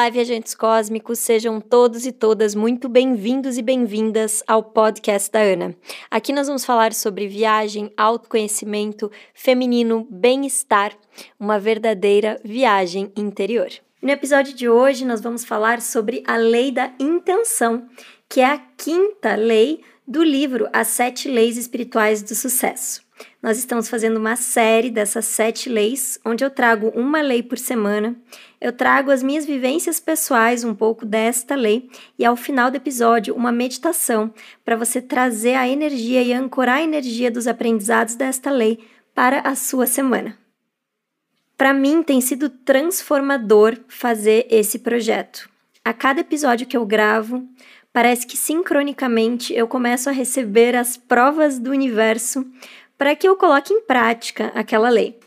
Olá, viajantes cósmicos, sejam todos e todas muito bem-vindos e bem-vindas ao podcast da Ana. Aqui nós vamos falar sobre viagem, autoconhecimento, feminino, bem-estar, uma verdadeira viagem interior. No episódio de hoje, nós vamos falar sobre a lei da intenção, que é a quinta lei do livro As Sete Leis Espirituais do Sucesso. Nós estamos fazendo uma série dessas sete leis, onde eu trago uma lei por semana. Eu trago as minhas vivências pessoais, um pouco desta lei, e ao final do episódio, uma meditação para você trazer a energia e ancorar a energia dos aprendizados desta lei para a sua semana. Para mim, tem sido transformador fazer esse projeto. A cada episódio que eu gravo, parece que sincronicamente eu começo a receber as provas do universo para que eu coloque em prática aquela lei.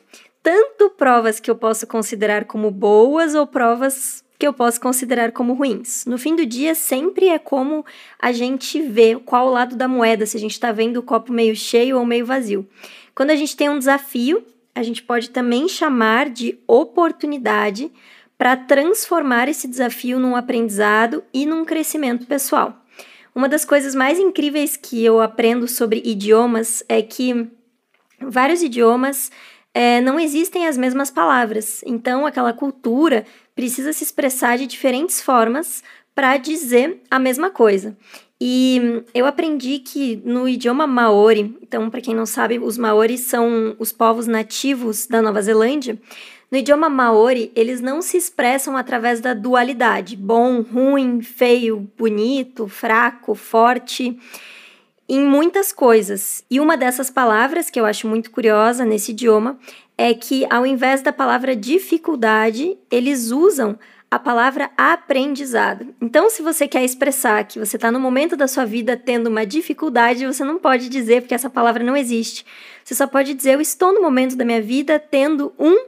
Tanto provas que eu posso considerar como boas ou provas que eu posso considerar como ruins. No fim do dia, sempre é como a gente vê qual lado da moeda, se a gente está vendo o copo meio cheio ou meio vazio. Quando a gente tem um desafio, a gente pode também chamar de oportunidade para transformar esse desafio num aprendizado e num crescimento pessoal. Uma das coisas mais incríveis que eu aprendo sobre idiomas é que vários idiomas é, não existem as mesmas palavras, então aquela cultura precisa se expressar de diferentes formas para dizer a mesma coisa. E eu aprendi que no idioma maori, então para quem não sabe, os maoris são os povos nativos da Nova Zelândia. No idioma maori, eles não se expressam através da dualidade, bom, ruim, feio, bonito, fraco, forte em muitas coisas. E uma dessas palavras que eu acho muito curiosa nesse idioma é que, ao invés da palavra dificuldade, eles usam a palavra aprendizado. Então, se você quer expressar que você está no momento da sua vida tendo uma dificuldade, você não pode dizer porque essa palavra não existe. Você só pode dizer: Eu estou no momento da minha vida tendo um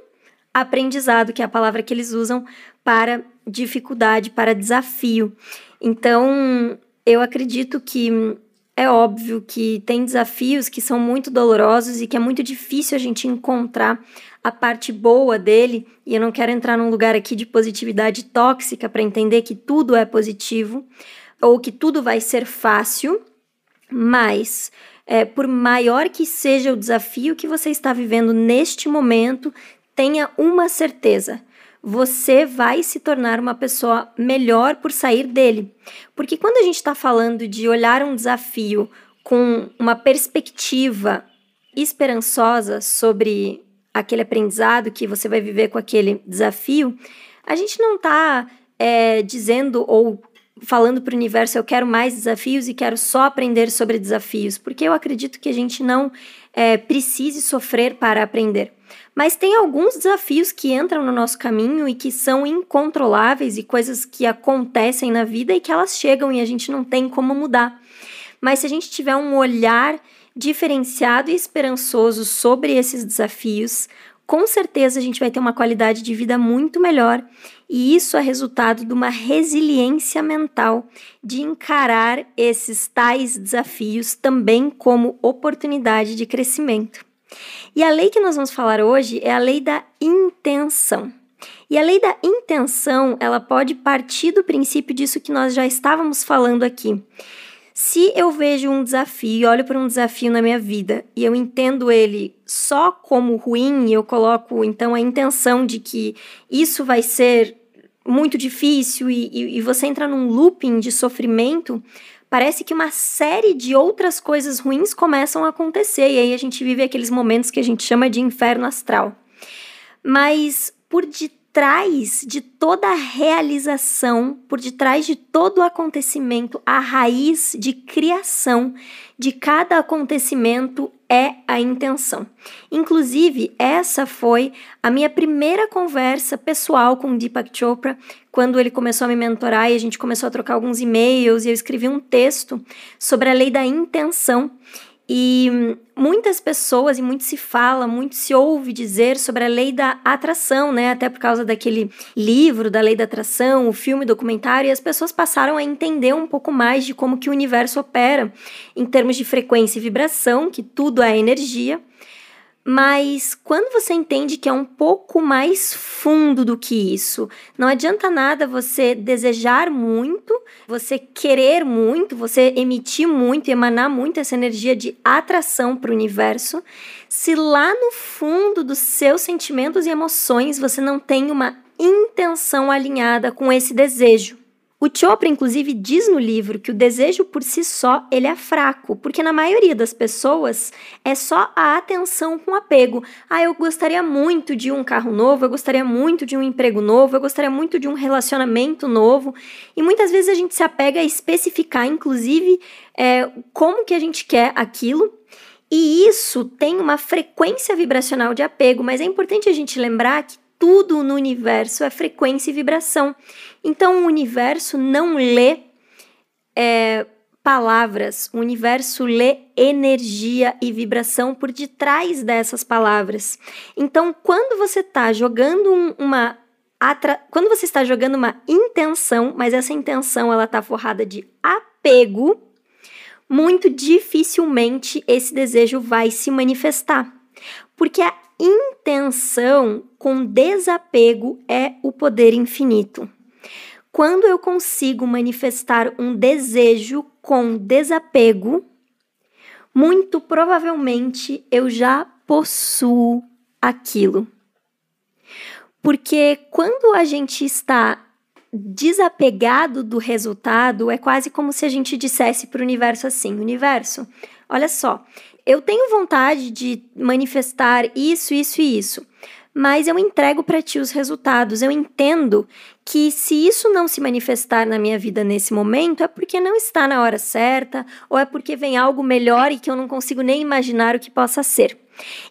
aprendizado, que é a palavra que eles usam para dificuldade, para desafio. Então, eu acredito que é óbvio que tem desafios que são muito dolorosos e que é muito difícil a gente encontrar a parte boa dele, e eu não quero entrar num lugar aqui de positividade tóxica para entender que tudo é positivo ou que tudo vai ser fácil, mas é, por maior que seja o desafio que você está vivendo neste momento, tenha uma certeza você vai se tornar uma pessoa melhor por sair dele. Porque quando a gente está falando de olhar um desafio com uma perspectiva esperançosa sobre aquele aprendizado que você vai viver com aquele desafio, a gente não está é, dizendo ou falando para o universo eu quero mais desafios e quero só aprender sobre desafios, porque eu acredito que a gente não é, precise sofrer para aprender. Mas tem alguns desafios que entram no nosso caminho e que são incontroláveis e coisas que acontecem na vida e que elas chegam e a gente não tem como mudar. Mas se a gente tiver um olhar diferenciado e esperançoso sobre esses desafios, com certeza a gente vai ter uma qualidade de vida muito melhor, e isso é resultado de uma resiliência mental de encarar esses tais desafios também como oportunidade de crescimento. E a lei que nós vamos falar hoje é a lei da intenção. E a lei da intenção, ela pode partir do princípio disso que nós já estávamos falando aqui. Se eu vejo um desafio e olho para um desafio na minha vida e eu entendo ele só como ruim, eu coloco então a intenção de que isso vai ser muito difícil e, e, e você entra num looping de sofrimento, parece que uma série de outras coisas ruins começam a acontecer e aí a gente vive aqueles momentos que a gente chama de inferno astral. Mas por detrás de toda a realização, por detrás de todo o acontecimento, a raiz de criação de cada acontecimento é a intenção. Inclusive, essa foi a minha primeira conversa pessoal com Deepak Chopra, quando ele começou a me mentorar e a gente começou a trocar alguns e-mails e eu escrevi um texto sobre a lei da intenção. E muitas pessoas, e muito se fala, muito se ouve dizer sobre a lei da atração, né? Até por causa daquele livro da lei da atração, o filme documentário, e as pessoas passaram a entender um pouco mais de como que o universo opera em termos de frequência e vibração, que tudo é energia. Mas quando você entende que é um pouco mais fundo do que isso, não adianta nada você desejar muito, você querer muito, você emitir muito, emanar muito essa energia de atração para o universo, se lá no fundo dos seus sentimentos e emoções você não tem uma intenção alinhada com esse desejo. O Chopra, inclusive, diz no livro que o desejo por si só ele é fraco, porque na maioria das pessoas é só a atenção com apego. Ah, eu gostaria muito de um carro novo, eu gostaria muito de um emprego novo, eu gostaria muito de um relacionamento novo. E muitas vezes a gente se apega a especificar, inclusive, é, como que a gente quer aquilo. E isso tem uma frequência vibracional de apego, mas é importante a gente lembrar que tudo no universo é frequência e vibração. Então, o universo não lê é, palavras, o universo lê energia e vibração por detrás dessas palavras. Então, quando você está jogando um, uma atra... quando você está jogando uma intenção, mas essa intenção ela está forrada de apego, muito dificilmente esse desejo vai se manifestar. Porque a intenção com desapego é o poder infinito. Quando eu consigo manifestar um desejo com desapego, muito provavelmente eu já possuo aquilo. Porque quando a gente está desapegado do resultado, é quase como se a gente dissesse para o universo assim: universo, olha só, eu tenho vontade de manifestar isso, isso e isso, mas eu entrego para ti os resultados. Eu entendo que se isso não se manifestar na minha vida nesse momento, é porque não está na hora certa, ou é porque vem algo melhor e que eu não consigo nem imaginar o que possa ser.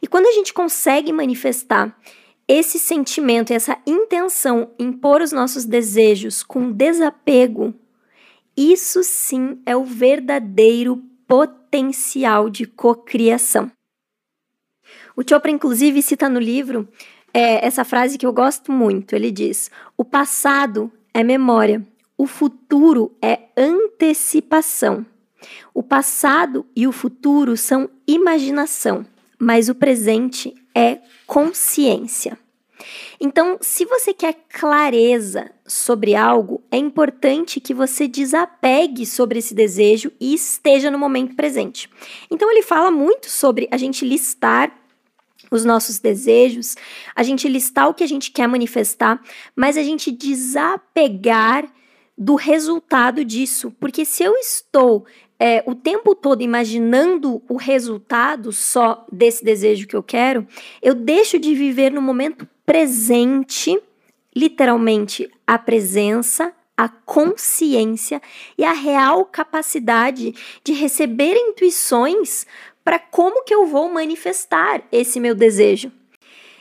E quando a gente consegue manifestar esse sentimento, essa intenção em pôr os nossos desejos com desapego, isso sim é o verdadeiro potencial de cocriação. O Chopra, inclusive, cita no livro é, essa frase que eu gosto muito. Ele diz: O passado é memória, o futuro é antecipação. O passado e o futuro são imaginação, mas o presente é consciência. Então, se você quer clareza sobre algo, é importante que você desapegue sobre esse desejo e esteja no momento presente. Então, ele fala muito sobre a gente listar os nossos desejos, a gente listar o que a gente quer manifestar, mas a gente desapegar do resultado disso. Porque se eu estou é, o tempo todo imaginando o resultado só desse desejo que eu quero, eu deixo de viver no momento presente, literalmente a presença, a consciência e a real capacidade de receber intuições para como que eu vou manifestar esse meu desejo.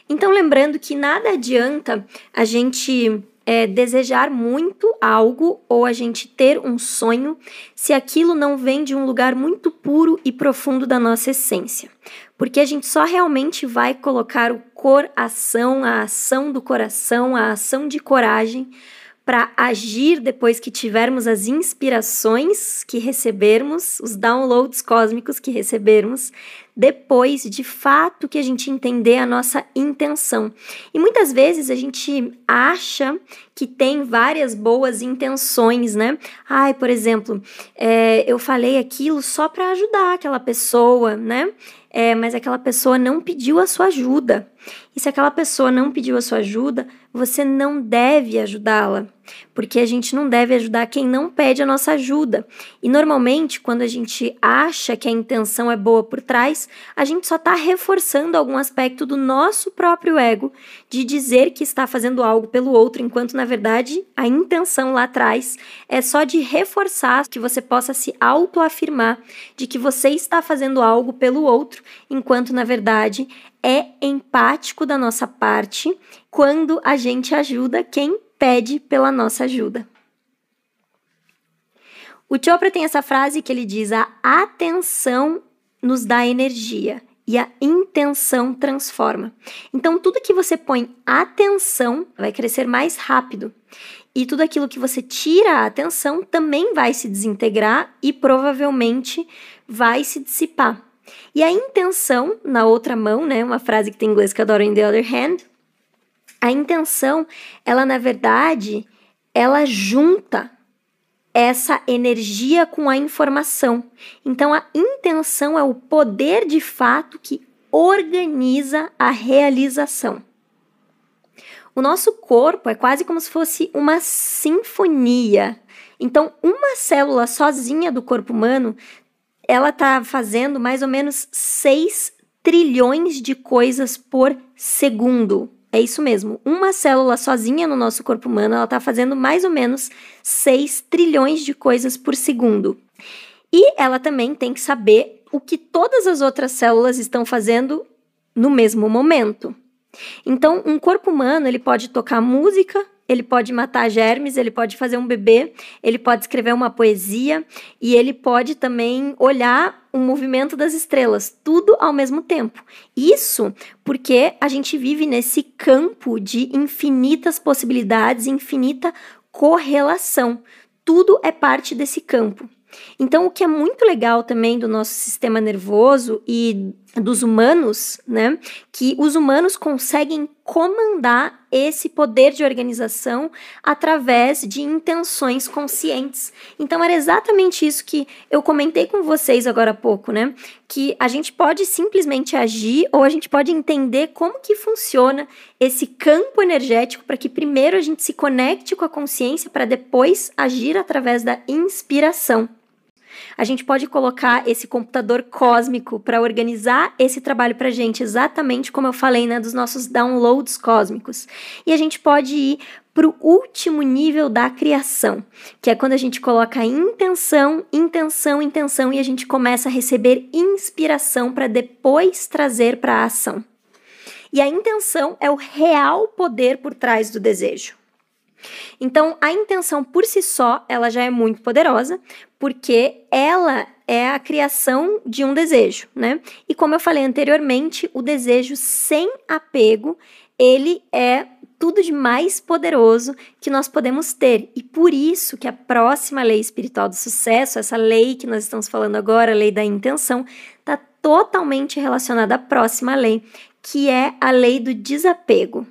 Então, lembrando que nada adianta a gente é, desejar muito algo ou a gente ter um sonho se aquilo não vem de um lugar muito puro e profundo da nossa essência. Porque a gente só realmente vai colocar o coração, a ação do coração, a ação de coragem para agir depois que tivermos as inspirações que recebermos, os downloads cósmicos que recebermos, depois de fato que a gente entender a nossa intenção. E muitas vezes a gente acha que tem várias boas intenções, né? Ai, por exemplo, é, eu falei aquilo só para ajudar aquela pessoa, né? É, mas aquela pessoa não pediu a sua ajuda. E se aquela pessoa não pediu a sua ajuda, você não deve ajudá-la, porque a gente não deve ajudar quem não pede a nossa ajuda. E normalmente, quando a gente acha que a intenção é boa por trás, a gente só está reforçando algum aspecto do nosso próprio ego de dizer que está fazendo algo pelo outro, enquanto na verdade a intenção lá atrás é só de reforçar que você possa se autoafirmar de que você está fazendo algo pelo outro, enquanto na verdade é empático da nossa parte quando a gente ajuda quem pede pela nossa ajuda. O Chopra tem essa frase que ele diz: a atenção nos dá energia e a intenção transforma. Então, tudo que você põe atenção vai crescer mais rápido. E tudo aquilo que você tira a atenção também vai se desintegrar e provavelmente vai se dissipar. E a intenção, na outra mão, né, uma frase que tem em inglês que eu adoro, in the other hand, a intenção, ela na verdade, ela junta essa energia com a informação. Então, a intenção é o poder de fato que organiza a realização. O nosso corpo é quase como se fosse uma sinfonia. Então, uma célula sozinha do corpo humano, ela está fazendo mais ou menos 6 trilhões de coisas por segundo. É isso mesmo. Uma célula sozinha no nosso corpo humano, ela está fazendo mais ou menos 6 trilhões de coisas por segundo. E ela também tem que saber o que todas as outras células estão fazendo no mesmo momento. Então, um corpo humano, ele pode tocar música, ele pode matar germes, ele pode fazer um bebê, ele pode escrever uma poesia e ele pode também olhar o movimento das estrelas, tudo ao mesmo tempo. Isso porque a gente vive nesse campo de infinitas possibilidades, infinita correlação. Tudo é parte desse campo. Então, o que é muito legal também do nosso sistema nervoso e dos humanos, né, que os humanos conseguem comandar esse poder de organização através de intenções conscientes. Então era exatamente isso que eu comentei com vocês agora há pouco, né? Que a gente pode simplesmente agir ou a gente pode entender como que funciona esse campo energético para que primeiro a gente se conecte com a consciência para depois agir através da inspiração. A gente pode colocar esse computador cósmico para organizar esse trabalho para a gente, exatamente como eu falei, né, dos nossos downloads cósmicos. E a gente pode ir para o último nível da criação, que é quando a gente coloca intenção, intenção, intenção e a gente começa a receber inspiração para depois trazer para a ação. E a intenção é o real poder por trás do desejo. Então, a intenção por si só, ela já é muito poderosa, porque ela é a criação de um desejo, né? E como eu falei anteriormente, o desejo sem apego, ele é tudo de mais poderoso que nós podemos ter. E por isso que a próxima lei espiritual do sucesso, essa lei que nós estamos falando agora, a lei da intenção, está totalmente relacionada à próxima lei, que é a lei do desapego.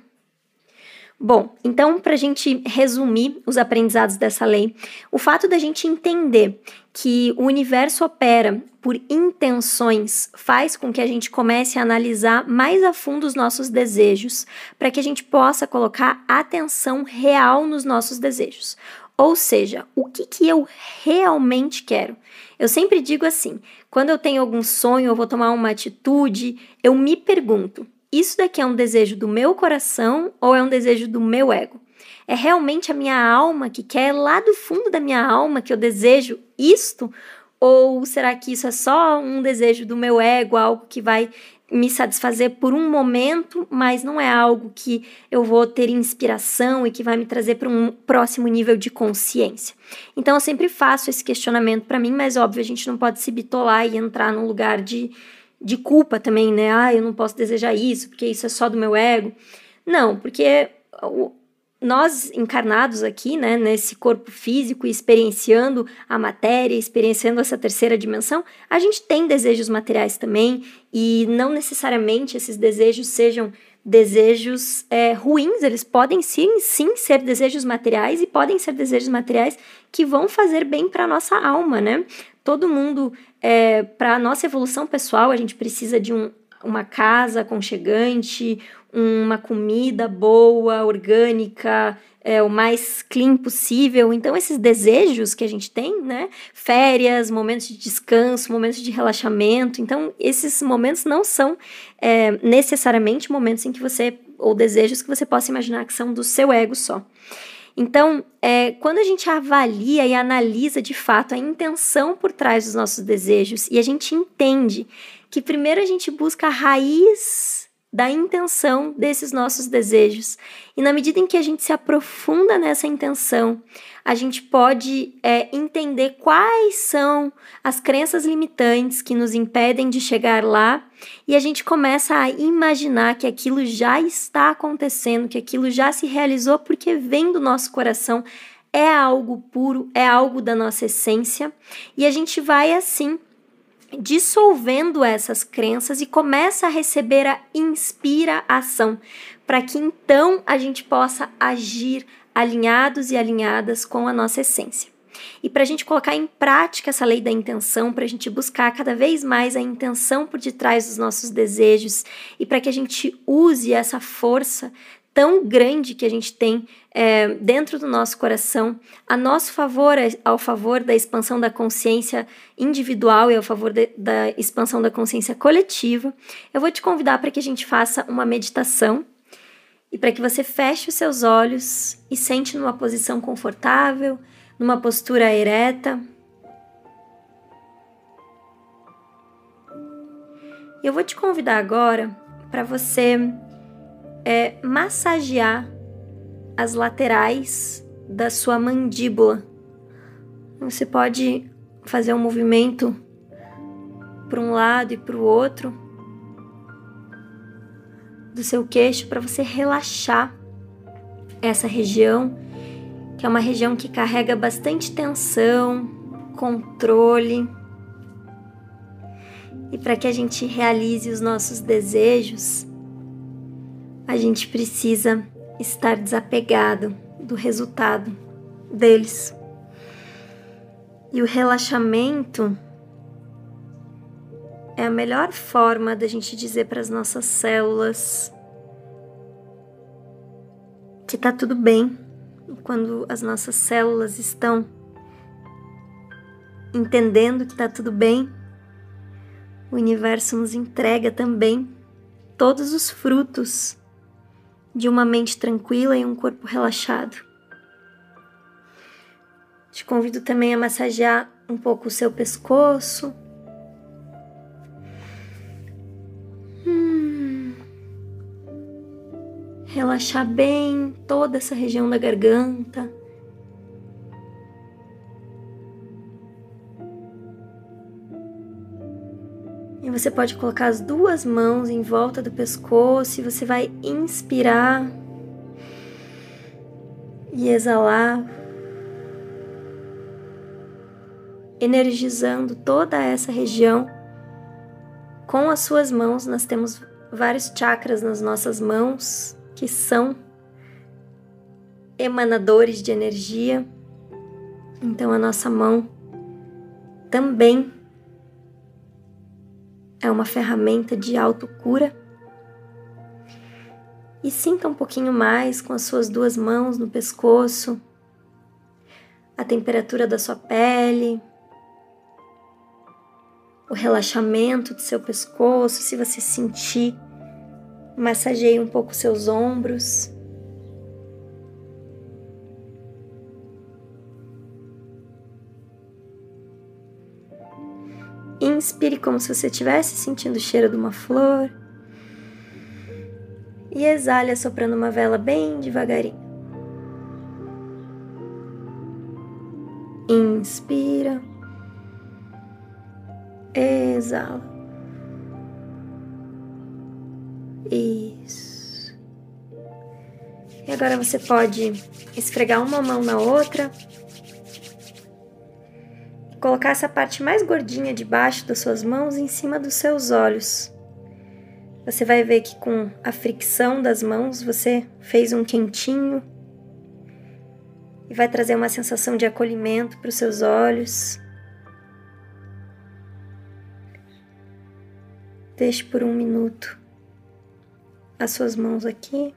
Bom, então, para a gente resumir os aprendizados dessa lei, o fato da gente entender que o universo opera por intenções faz com que a gente comece a analisar mais a fundo os nossos desejos, para que a gente possa colocar atenção real nos nossos desejos. Ou seja, o que, que eu realmente quero? Eu sempre digo assim: quando eu tenho algum sonho, eu vou tomar uma atitude, eu me pergunto: isso daqui é um desejo do meu coração ou é um desejo do meu ego? É realmente a minha alma que quer lá do fundo da minha alma que eu desejo isto? Ou será que isso é só um desejo do meu ego, algo que vai me satisfazer por um momento, mas não é algo que eu vou ter inspiração e que vai me trazer para um próximo nível de consciência. Então eu sempre faço esse questionamento para mim, mas óbvio, a gente não pode se bitolar e entrar num lugar de de culpa também, né? Ah, eu não posso desejar isso, porque isso é só do meu ego. Não, porque nós encarnados aqui, né, nesse corpo físico, experienciando a matéria, experienciando essa terceira dimensão, a gente tem desejos materiais também, e não necessariamente esses desejos sejam desejos é, ruins, eles podem sim, sim ser desejos materiais e podem ser desejos materiais que vão fazer bem para nossa alma, né? Todo mundo é, para a nossa evolução pessoal, a gente precisa de um, uma casa aconchegante, uma comida boa, orgânica, é, o mais clean possível. Então, esses desejos que a gente tem, né? Férias, momentos de descanso, momentos de relaxamento. Então, esses momentos não são é, necessariamente momentos em que você, ou desejos que você possa imaginar que são do seu ego só. Então, é, quando a gente avalia e analisa de fato a intenção por trás dos nossos desejos e a gente entende que primeiro a gente busca a raiz da intenção desses nossos desejos. E na medida em que a gente se aprofunda nessa intenção, a gente pode é, entender quais são as crenças limitantes que nos impedem de chegar lá, e a gente começa a imaginar que aquilo já está acontecendo, que aquilo já se realizou porque vem do nosso coração, é algo puro, é algo da nossa essência, e a gente vai assim dissolvendo essas crenças e começa a receber a inspiração, para que então a gente possa agir alinhados e alinhadas com a nossa essência. E para a gente colocar em prática essa lei da intenção, para a gente buscar cada vez mais a intenção por detrás dos nossos desejos e para que a gente use essa força tão grande que a gente tem é, dentro do nosso coração, a nosso favor, ao favor da expansão da consciência individual e ao favor de, da expansão da consciência coletiva, eu vou te convidar para que a gente faça uma meditação e para que você feche os seus olhos e sente numa posição confortável, numa postura ereta. Eu vou te convidar agora para você é, massagear as laterais da sua mandíbula. Você pode fazer um movimento para um lado e para o outro do seu queixo para você relaxar essa região, que é uma região que carrega bastante tensão, controle. E para que a gente realize os nossos desejos, a gente precisa estar desapegado do resultado deles. E o relaxamento é a melhor forma da gente dizer para as nossas células que tá tudo bem. Quando as nossas células estão entendendo que tá tudo bem, o universo nos entrega também todos os frutos de uma mente tranquila e um corpo relaxado. Te convido também a massagear um pouco o seu pescoço relaxar bem toda essa região da garganta. Você pode colocar as duas mãos em volta do pescoço e você vai inspirar e exalar, energizando toda essa região com as suas mãos. Nós temos vários chakras nas nossas mãos que são emanadores de energia. Então a nossa mão também é uma ferramenta de autocura. E sinta um pouquinho mais com as suas duas mãos no pescoço, a temperatura da sua pele, o relaxamento do seu pescoço, se você sentir Massageie um pouco seus ombros. Inspire como se você estivesse sentindo o cheiro de uma flor. E exale assoprando uma vela bem devagarinho. Inspira. Exala. Isso. E agora você pode esfregar uma mão na outra. Colocar essa parte mais gordinha de baixo das suas mãos em cima dos seus olhos. Você vai ver que com a fricção das mãos você fez um quentinho e vai trazer uma sensação de acolhimento para os seus olhos. Deixe por um minuto as suas mãos aqui.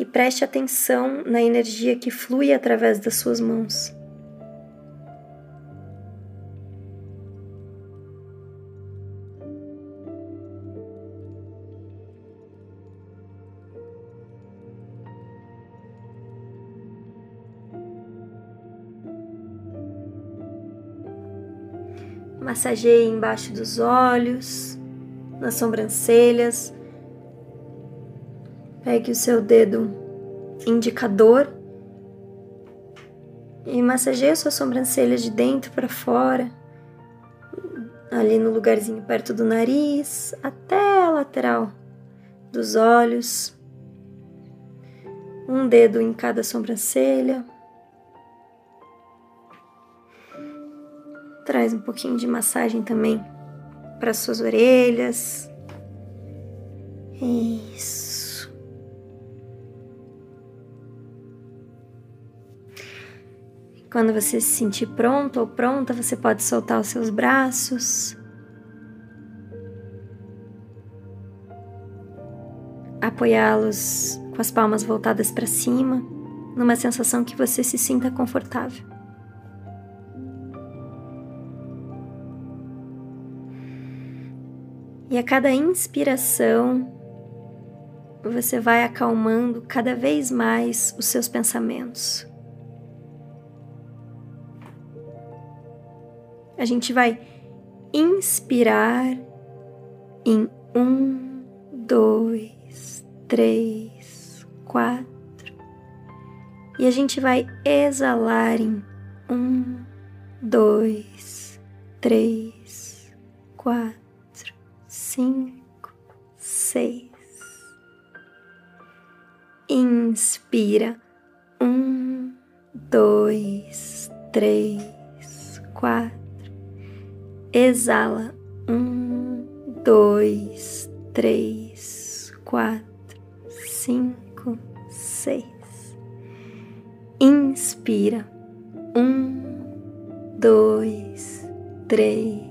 E preste atenção na energia que flui através das suas mãos. Massageie embaixo dos olhos nas sobrancelhas. Pegue o seu dedo indicador e massageie suas sobrancelhas de dentro para fora, ali no lugarzinho perto do nariz, até a lateral dos olhos. Um dedo em cada sobrancelha. Traz um pouquinho de massagem também para suas orelhas. Isso. Quando você se sentir pronto ou pronta, você pode soltar os seus braços. Apoiá-los com as palmas voltadas para cima, numa sensação que você se sinta confortável. E a cada inspiração, você vai acalmando cada vez mais os seus pensamentos. A gente vai inspirar em um, dois, três, quatro. E a gente vai exalar em um, dois, três, quatro cinco, seis. Inspira, um, dois, três, quatro. Exala, um, dois, três, quatro, cinco, seis. Inspira, um, dois, três,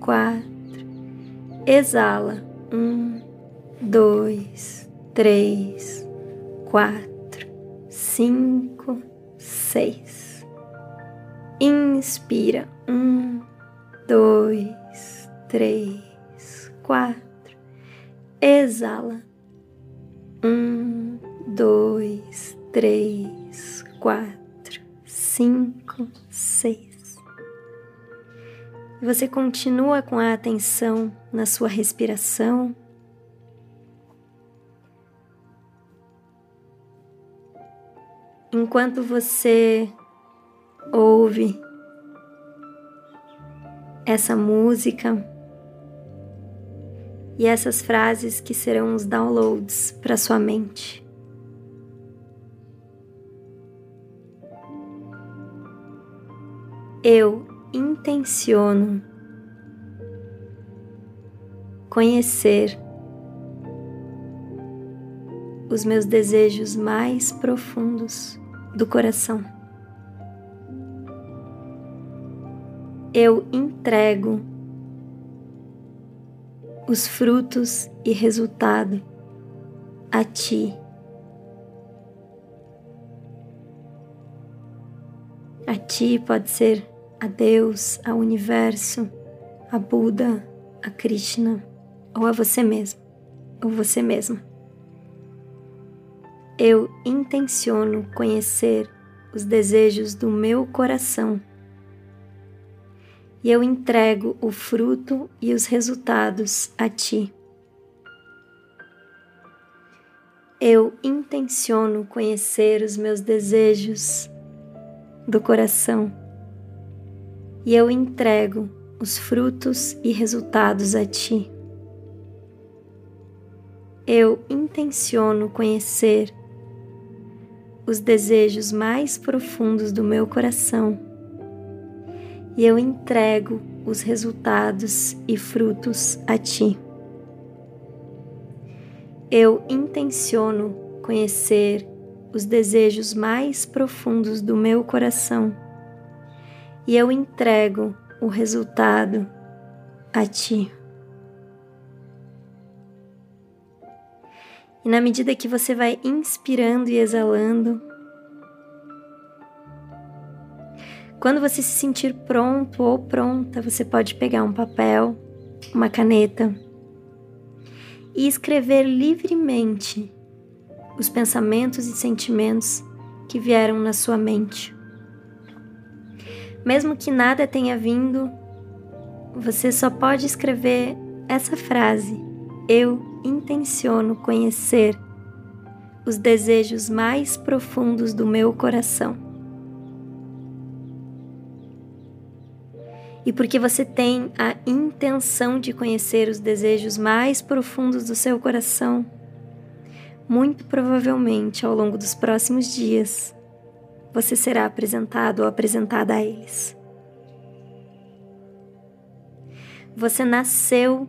quatro exala. Um, dois, três, quatro, cinco, seis. Inspira. Um, dois, três, quatro. Exala. Um, dois, três, quatro, cinco, seis. Você continua com a atenção na sua respiração. Enquanto você ouve essa música e essas frases que serão os downloads para sua mente. Eu intenciono conhecer os meus desejos mais profundos do coração. Eu entrego os frutos e resultado a Ti. A Ti pode ser a Deus, ao universo, a Buda, a Krishna ou a você mesmo ou você mesma. Eu intenciono conhecer os desejos do meu coração e eu entrego o fruto e os resultados a Ti. Eu intenciono conhecer os meus desejos do coração e eu entrego os frutos e resultados a Ti. Eu intenciono conhecer os desejos mais profundos do meu coração e eu entrego os resultados e frutos a Ti. Eu intenciono conhecer os desejos mais profundos do meu coração e eu entrego o resultado a Ti. E na medida que você vai inspirando e exalando, quando você se sentir pronto ou pronta, você pode pegar um papel, uma caneta e escrever livremente os pensamentos e sentimentos que vieram na sua mente. Mesmo que nada tenha vindo, você só pode escrever essa frase: Eu intenciono conhecer os desejos mais profundos do meu coração. E porque você tem a intenção de conhecer os desejos mais profundos do seu coração, muito provavelmente ao longo dos próximos dias, você será apresentado ou apresentada a eles. Você nasceu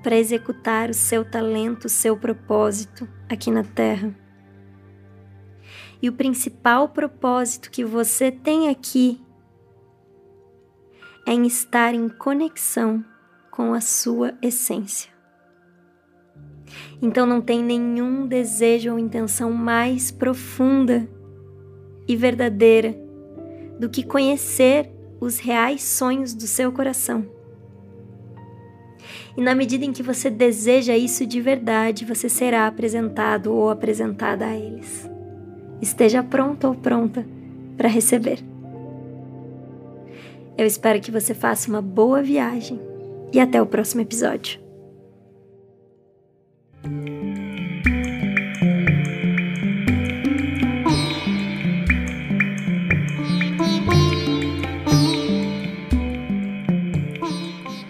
para executar o seu talento, o seu propósito aqui na Terra. E o principal propósito que você tem aqui em estar em conexão com a sua essência. Então não tem nenhum desejo ou intenção mais profunda e verdadeira do que conhecer os reais sonhos do seu coração. E na medida em que você deseja isso de verdade, você será apresentado ou apresentada a eles. Esteja pronto ou pronta para receber. Eu espero que você faça uma boa viagem e até o próximo episódio.